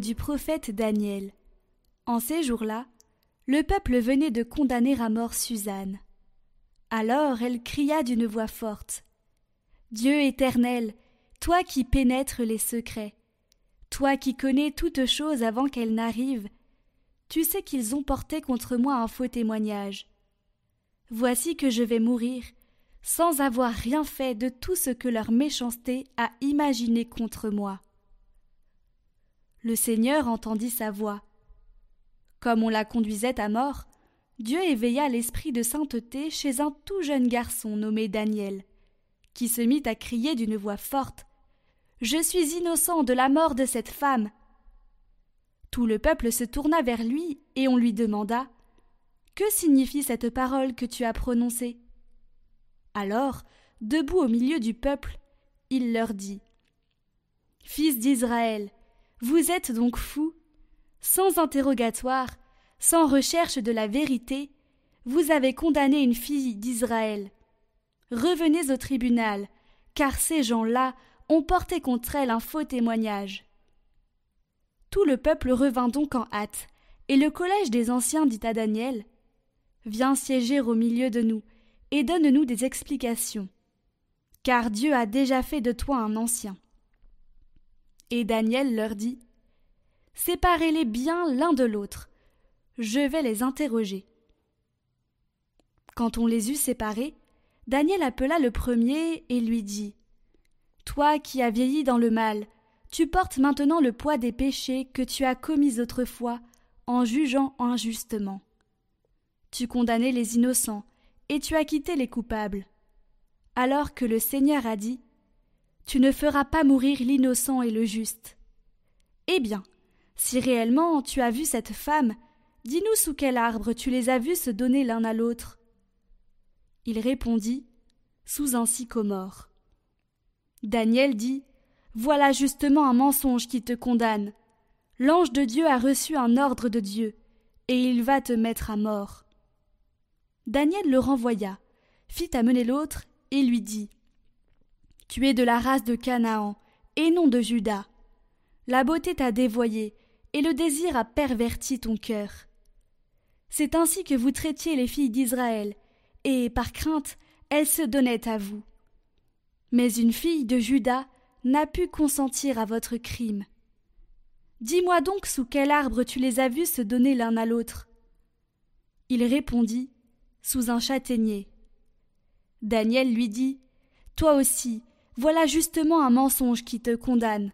Du prophète Daniel. En ces jours-là, le peuple venait de condamner à mort Suzanne. Alors elle cria d'une voix forte. Dieu éternel, toi qui pénètres les secrets, toi qui connais toutes choses avant qu'elles n'arrivent, tu sais qu'ils ont porté contre moi un faux témoignage. Voici que je vais mourir, sans avoir rien fait de tout ce que leur méchanceté a imaginé contre moi. Le Seigneur entendit sa voix. Comme on la conduisait à mort, Dieu éveilla l'esprit de sainteté chez un tout jeune garçon nommé Daniel, qui se mit à crier d'une voix forte. Je suis innocent de la mort de cette femme. Tout le peuple se tourna vers lui, et on lui demanda. Que signifie cette parole que tu as prononcée? Alors, debout au milieu du peuple, il leur dit Fils d'Israël, vous êtes donc fous Sans interrogatoire, sans recherche de la vérité, vous avez condamné une fille d'Israël. Revenez au tribunal, car ces gens-là ont porté contre elle un faux témoignage. Tout le peuple revint donc en hâte, et le collège des anciens dit à Daniel Viens siéger au milieu de nous, et donne-nous des explications. Car Dieu a déjà fait de toi un ancien. Et Daniel leur dit Séparez-les bien l'un de l'autre. Je vais les interroger. Quand on les eut séparés, Daniel appela le premier et lui dit Toi qui as vieilli dans le mal, tu portes maintenant le poids des péchés que tu as commis autrefois en jugeant injustement. Tu condamnais les innocents et tu as quitté les coupables. Alors que le Seigneur a dit Tu ne feras pas mourir l'innocent et le juste. Eh bien, si réellement tu as vu cette femme, dis-nous sous quel arbre tu les as vus se donner l'un à l'autre. Il répondit Sous un sycomore. Daniel dit Voilà justement un mensonge qui te condamne. L'ange de Dieu a reçu un ordre de Dieu, et il va te mettre à mort. Daniel le renvoya, fit amener l'autre, et lui dit Tu es de la race de Canaan, et non de Juda. La beauté t'a dévoyé, et le désir a perverti ton cœur. C'est ainsi que vous traitiez les filles d'Israël, et, par crainte, elles se donnaient à vous. Mais une fille de Juda n'a pu consentir à votre crime. Dis-moi donc sous quel arbre tu les as vus se donner l'un à l'autre. Il répondit sous un châtaignier. Daniel lui dit Toi aussi, voilà justement un mensonge qui te condamne.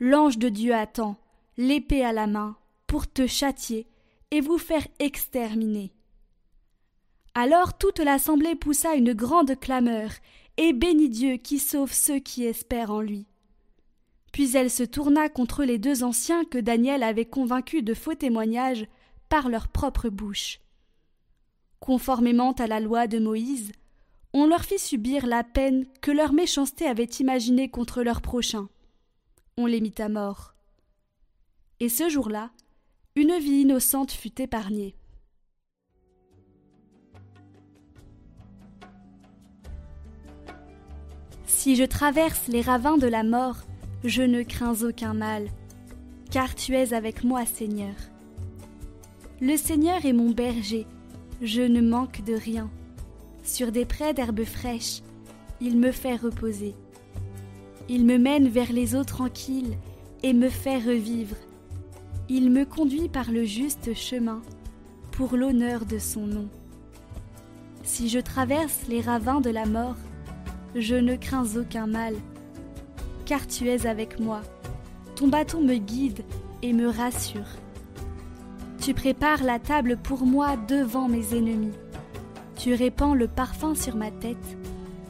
L'ange de Dieu attend, l'épée à la main, pour te châtier et vous faire exterminer. Alors toute l'assemblée poussa une grande clameur et bénit Dieu qui sauve ceux qui espèrent en lui. Puis elle se tourna contre les deux anciens que Daniel avait convaincus de faux témoignages par leur propre bouche. Conformément à la loi de Moïse, on leur fit subir la peine que leur méchanceté avait imaginée contre leur prochain. On les mit à mort. Et ce jour-là, une vie innocente fut épargnée. Si je traverse les ravins de la mort, je ne crains aucun mal, car tu es avec moi, Seigneur. Le Seigneur est mon berger, je ne manque de rien. Sur des prés d'herbes fraîches, il me fait reposer. Il me mène vers les eaux tranquilles et me fait revivre. Il me conduit par le juste chemin, pour l'honneur de son nom. Si je traverse les ravins de la mort, je ne crains aucun mal, car tu es avec moi. Ton bâton me guide et me rassure. Tu prépares la table pour moi devant mes ennemis. Tu répands le parfum sur ma tête.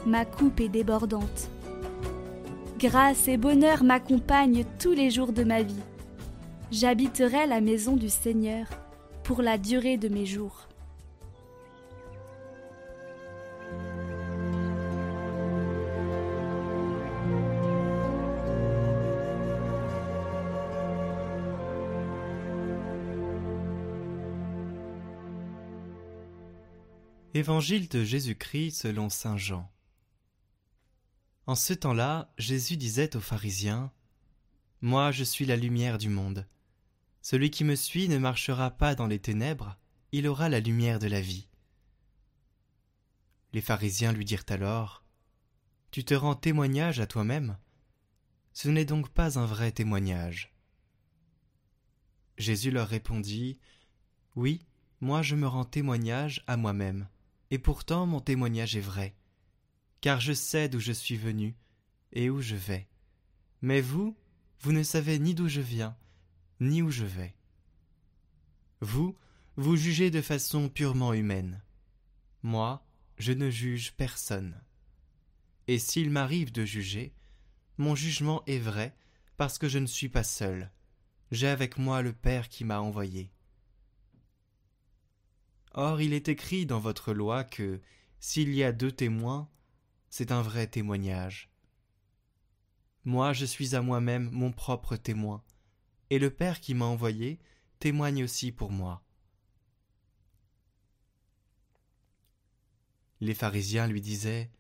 Ma coupe est débordante. Grâce et bonheur m'accompagnent tous les jours de ma vie. J'habiterai la maison du Seigneur pour la durée de mes jours. Évangile de Jésus-Christ selon Saint Jean. En ce temps-là, Jésus disait aux pharisiens Moi je suis la lumière du monde. Celui qui me suit ne marchera pas dans les ténèbres, il aura la lumière de la vie. Les pharisiens lui dirent alors Tu te rends témoignage à toi-même Ce n'est donc pas un vrai témoignage. Jésus leur répondit Oui, moi je me rends témoignage à moi-même, et pourtant mon témoignage est vrai, car je sais d'où je suis venu et où je vais. Mais vous, vous ne savez ni d'où je viens, ni où je vais. Vous, vous jugez de façon purement humaine. Moi, je ne juge personne. Et s'il m'arrive de juger, mon jugement est vrai parce que je ne suis pas seul. J'ai avec moi le Père qui m'a envoyé. Or il est écrit dans votre loi que s'il y a deux témoins, c'est un vrai témoignage. Moi je suis à moi-même mon propre témoin, et le Père qui m'a envoyé témoigne aussi pour moi. Les pharisiens lui disaient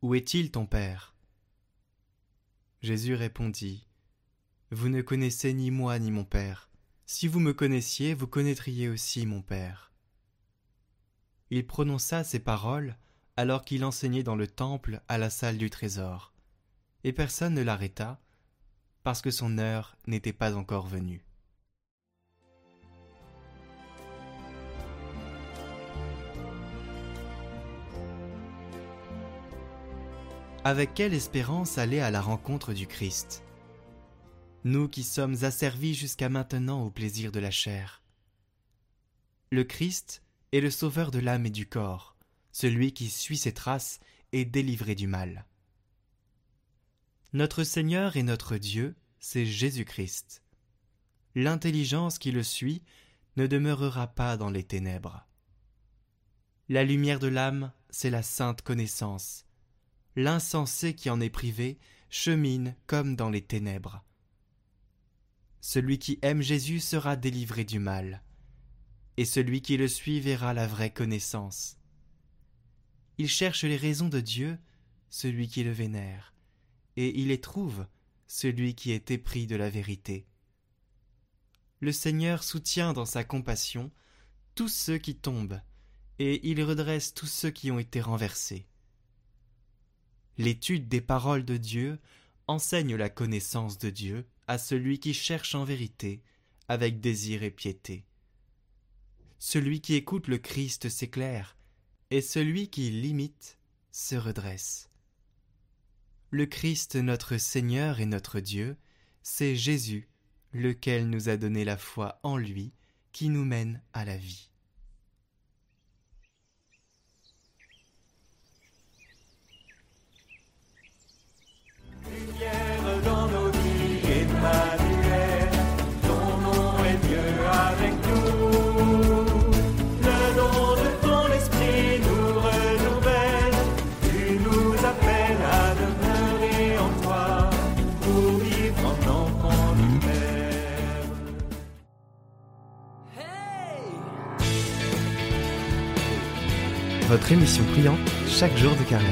Où est-il ton Père? Jésus répondit Vous ne connaissez ni moi ni mon Père. Si vous me connaissiez, vous connaîtriez aussi mon Père. Il prononça ces paroles alors qu'il enseignait dans le temple à la salle du trésor, et personne ne l'arrêta, parce que son heure n'était pas encore venue. Avec quelle espérance aller à la rencontre du Christ? Nous qui sommes asservis jusqu'à maintenant au plaisir de la chair. Le Christ est le sauveur de l'âme et du corps, celui qui suit ses traces est délivré du mal. Notre Seigneur et notre Dieu, c'est Jésus-Christ. L'intelligence qui le suit ne demeurera pas dans les ténèbres. La lumière de l'âme, c'est la sainte connaissance. L'insensé qui en est privé chemine comme dans les ténèbres. Celui qui aime Jésus sera délivré du mal, et celui qui le suit verra la vraie connaissance. Il cherche les raisons de Dieu, celui qui le vénère et il les trouve, celui qui est épris de la vérité. Le Seigneur soutient dans sa compassion tous ceux qui tombent, et il redresse tous ceux qui ont été renversés. L'étude des paroles de Dieu enseigne la connaissance de Dieu à celui qui cherche en vérité, avec désir et piété. Celui qui écoute le Christ s'éclaire, et celui qui l'imite se redresse. Le Christ notre Seigneur et notre Dieu, c'est Jésus, lequel nous a donné la foi en lui, qui nous mène à la vie. Votre émission priante chaque jour de carême.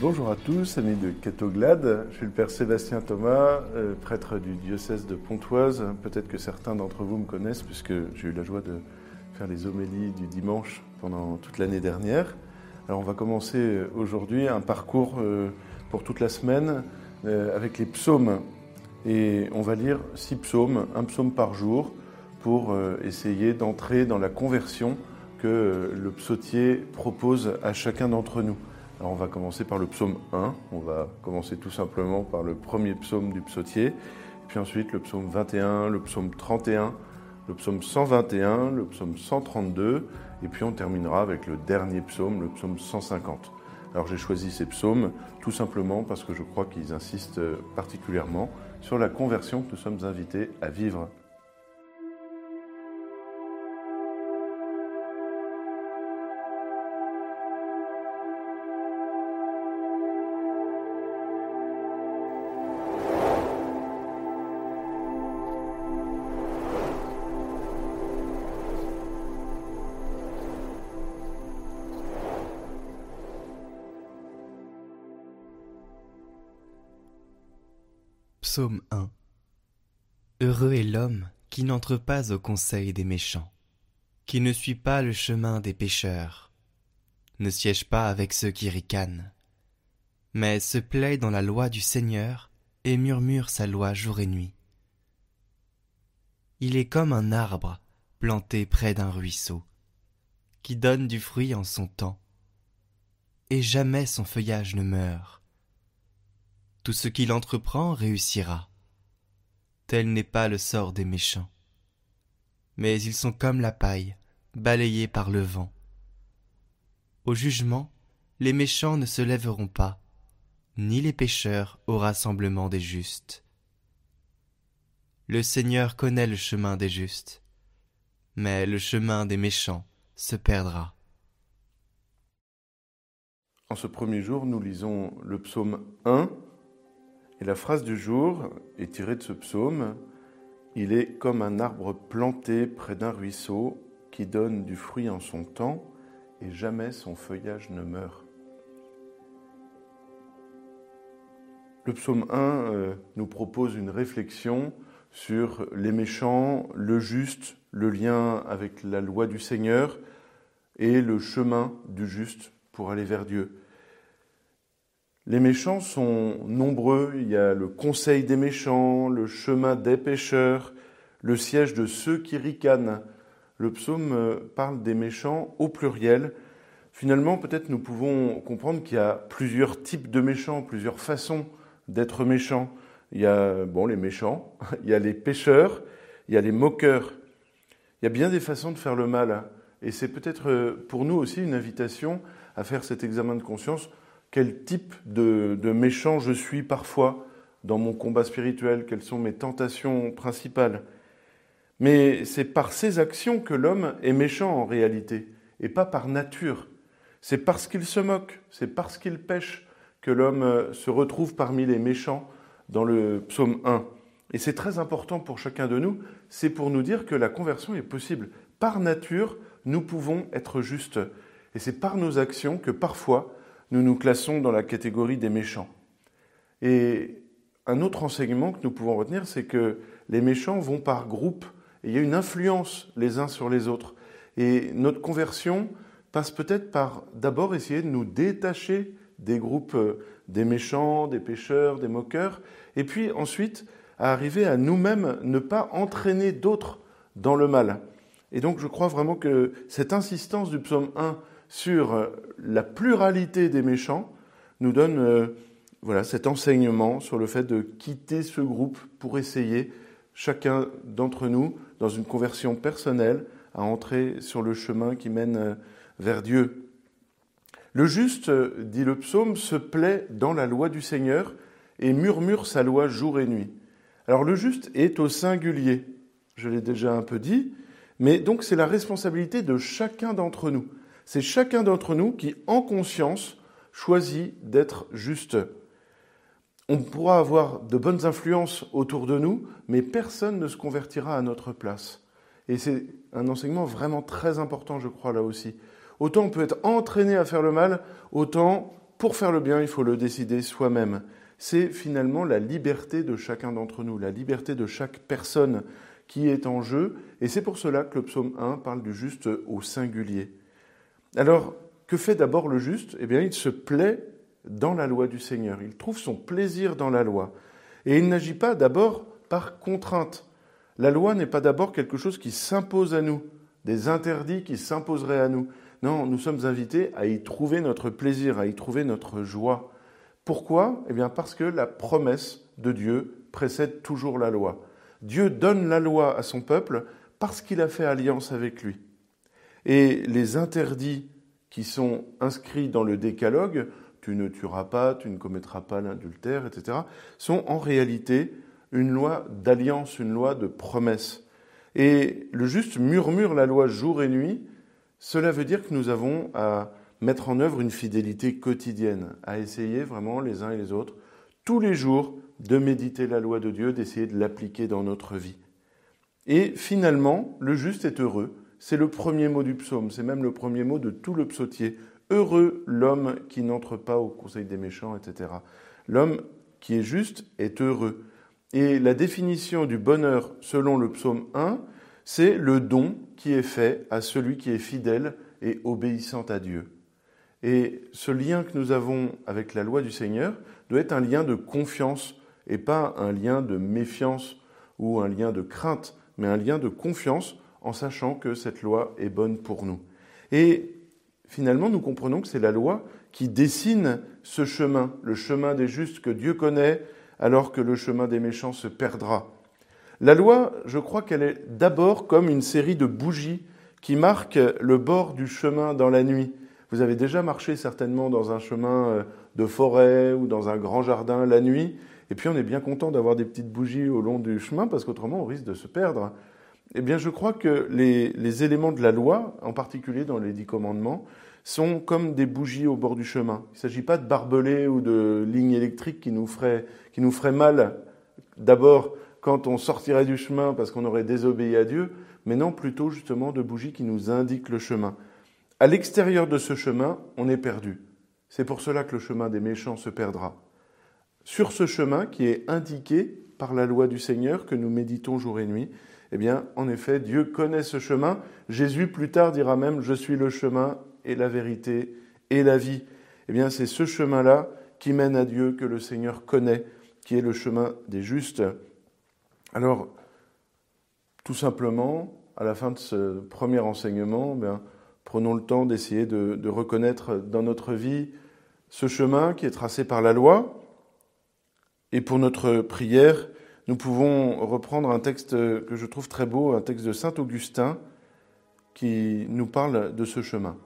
Bonjour à tous, amis de Catoglade. Je suis le Père Sébastien Thomas, euh, prêtre du diocèse de Pontoise. Peut-être que certains d'entre vous me connaissent puisque j'ai eu la joie de faire les homélies du dimanche pendant toute l'année dernière. Alors on va commencer aujourd'hui un parcours euh, pour toute la semaine euh, avec les psaumes. Et on va lire six psaumes, un psaume par jour, pour euh, essayer d'entrer dans la conversion que euh, le psautier propose à chacun d'entre nous. Alors on va commencer par le psaume 1, on va commencer tout simplement par le premier psaume du psautier, puis ensuite le psaume 21, le psaume 31, le psaume 121, le psaume 132, et puis on terminera avec le dernier psaume, le psaume 150. Alors j'ai choisi ces psaumes tout simplement parce que je crois qu'ils insistent particulièrement sur la conversion que nous sommes invités à vivre Psaume 1 Heureux est l'homme qui n'entre pas au conseil des méchants, qui ne suit pas le chemin des pécheurs, ne siège pas avec ceux qui ricanent, mais se plaît dans la loi du Seigneur et murmure sa loi jour et nuit. Il est comme un arbre planté près d'un ruisseau, qui donne du fruit en son temps, et jamais son feuillage ne meurt. Tout ce qu'il entreprend réussira. Tel n'est pas le sort des méchants. Mais ils sont comme la paille, balayée par le vent. Au jugement, les méchants ne se lèveront pas, ni les pécheurs au rassemblement des justes. Le Seigneur connaît le chemin des justes, mais le chemin des méchants se perdra. En ce premier jour, nous lisons le psaume 1, et la phrase du jour est tirée de ce psaume. Il est comme un arbre planté près d'un ruisseau qui donne du fruit en son temps, et jamais son feuillage ne meurt. Le psaume 1 euh, nous propose une réflexion sur les méchants, le juste, le lien avec la loi du Seigneur et le chemin du juste pour aller vers Dieu. Les méchants sont nombreux, il y a le conseil des méchants, le chemin des pécheurs, le siège de ceux qui ricanent. Le psaume euh, parle des méchants au pluriel. Finalement, peut-être nous pouvons comprendre qu'il y a plusieurs types de méchants, plusieurs façons d'être méchants. Il y a bon, les méchants, il y a les pécheurs, il y a les moqueurs. Il y a bien des façons de faire le mal. Et c'est peut-être euh, pour nous aussi une invitation à faire cet examen de conscience. Quel type de, méchant je suis parfois dans mon combat spirituel Quelles sont mes tentations principales Mais c'est par ces actions que l'homme est méchant en réalité, et pas par nature. C'est parce qu'il se moque, c'est parce qu'il pêche que l'homme euh, se retrouve parmi les méchants dans le psaume 1. Et c'est très important pour chacun de nous, c'est pour nous dire que la conversion est possible. Par nature, nous pouvons être justes. Et c'est par nos actions que parfois nous nous classons dans la catégorie des méchants. Et un autre enseignement que nous pouvons retenir, c'est que les méchants vont par groupe, et il y a une influence les uns sur les autres. Et notre conversion passe peut-être par d'abord essayer de nous détacher des groupes euh, des méchants, des pécheurs, des moqueurs, et puis ensuite à arriver à nous-mêmes ne pas entraîner d'autres dans le mal. Et donc je crois vraiment que cette insistance du psaume 1 sur euh, la pluralité des méchants nous donne euh, voilà, cet enseignement sur le fait de quitter ce groupe pour essayer, chacun d'entre nous, dans une conversion personnelle, à entrer sur le chemin qui mène vers Dieu. Le juste, dit le psaume, se plaît dans la loi du Seigneur et murmure sa loi jour et nuit. Alors le juste est au singulier, je l'ai déjà un peu dit, mais donc c'est la responsabilité de chacun d'entre nous. C'est chacun d'entre nous qui, en conscience, choisit d'être juste. On pourra avoir de bonnes influences autour de nous, mais personne ne se convertira à notre place. Et c'est un enseignement vraiment très important, je crois, là aussi. Autant on peut être entraîné à faire le mal, autant pour faire le bien, il faut le décider soi-même. C'est finalement la liberté de chacun d'entre nous, la liberté de chaque personne qui est en jeu, et c'est pour cela que le psaume 1 parle du juste au singulier. Alors, que fait d'abord le juste? Eh bien, il se plaît dans la loi du Seigneur, il trouve son plaisir dans la loi, et il n'agit pas d'abord par contrainte. La loi n'est pas d'abord quelque chose qui s'impose à nous, des interdits qui s'imposeraient à nous. Non, nous sommes invités à y trouver notre plaisir, à y trouver notre joie. Pourquoi? Eh bien parce que la promesse de Dieu précède toujours la loi. Dieu donne la loi à son peuple parce qu'il a fait alliance avec lui. Et les interdits qui sont inscrits dans le décalogue, tu ne tueras pas, tu ne commettras pas l'adultère, etc., sont en réalité une loi d'alliance, une loi de promesse. Et le juste murmure la loi jour et nuit cela veut dire que nous avons à mettre en œuvre une fidélité quotidienne, à essayer vraiment les uns et les autres, tous les jours, de méditer la loi de Dieu, d'essayer de l'appliquer dans notre vie. Et finalement, le juste est heureux. C'est le premier mot du psaume, c'est même le premier mot de tout le psautier. Heureux l'homme qui n'entre pas au conseil des méchants, etc. L'homme qui est juste est heureux. Et la définition du bonheur selon le psaume 1, c'est le don qui est fait à celui qui est fidèle et obéissant à Dieu. Et ce lien que nous avons avec la loi du Seigneur doit être un lien de confiance et pas un lien de méfiance ou un lien de crainte, mais un lien de confiance en sachant que cette loi est bonne pour nous. Et finalement, nous comprenons que c'est la loi qui dessine ce chemin, le chemin des justes que Dieu connaît, alors que le chemin des méchants se perdra. La loi, je crois qu'elle est d'abord comme une série de bougies qui marquent le bord du chemin dans la nuit. Vous avez déjà marché certainement dans un chemin euh, de forêt ou dans un grand jardin la nuit, et puis on est bien content d'avoir des petites bougies au long du chemin parce qu'autrement on risque de se perdre. Eh bien, je crois que les, éléments de la loi, en particulier dans les dix commandements, sont comme des bougies au bord du chemin. Il ne s'agit pas de barbelés ou de lignes électriques qui nous feraient, qui nous feraient mal, d'abord quand on sortirait du chemin parce qu'on aurait désobéi à Dieu, mais non plutôt justement de bougies qui nous indiquent le chemin. À l'extérieur de ce chemin, on est perdu. C'est pour cela que le chemin des méchants se perdra. Sur ce chemin qui est indiqué par la loi du Seigneur que nous méditons jour et nuit, eh bien, en effet, Dieu connaît ce chemin. Jésus, plus tard, dira même Je suis le chemin et la vérité et la vie. Eh bien, c'est ce chemin-là qui mène à Dieu que le Seigneur connaît, qui est le chemin des justes. Alors, tout simplement, à la fin de ce premier enseignement, eh prenons le temps d'essayer de reconnaître dans notre vie ce chemin qui est tracé par la loi. Et pour notre prière, nous pouvons reprendre un texte que je trouve très beau, un texte de Saint Augustin, qui nous parle de ce chemin.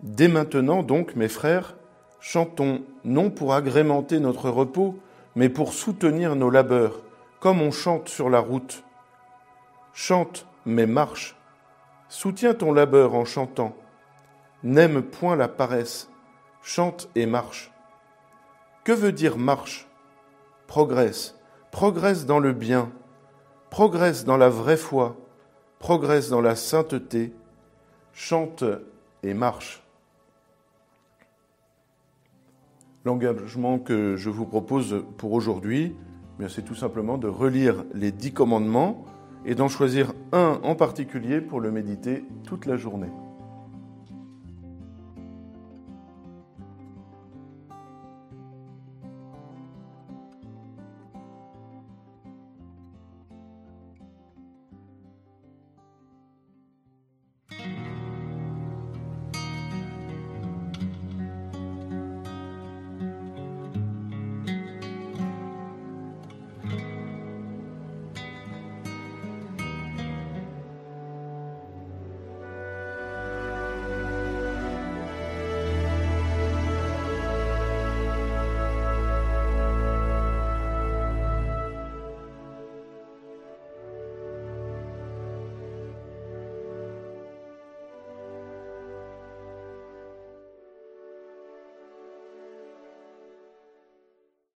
Dès maintenant, donc, mes frères, chantons non pour agrémenter notre repos, mais pour soutenir nos labeurs, comme on chante sur la route. Chante, mais marche. Soutiens ton labeur en chantant. N'aime point la paresse. Chante et marche. Que veut dire marche? Progresse, progresse dans le bien, progresse dans la vraie foi, progresse dans la sainteté, chante et marche. L'engagement que je vous propose pour aujourd'hui, eh c'est tout simplement de relire les dix commandements et d'en choisir un en particulier pour le méditer toute la journée.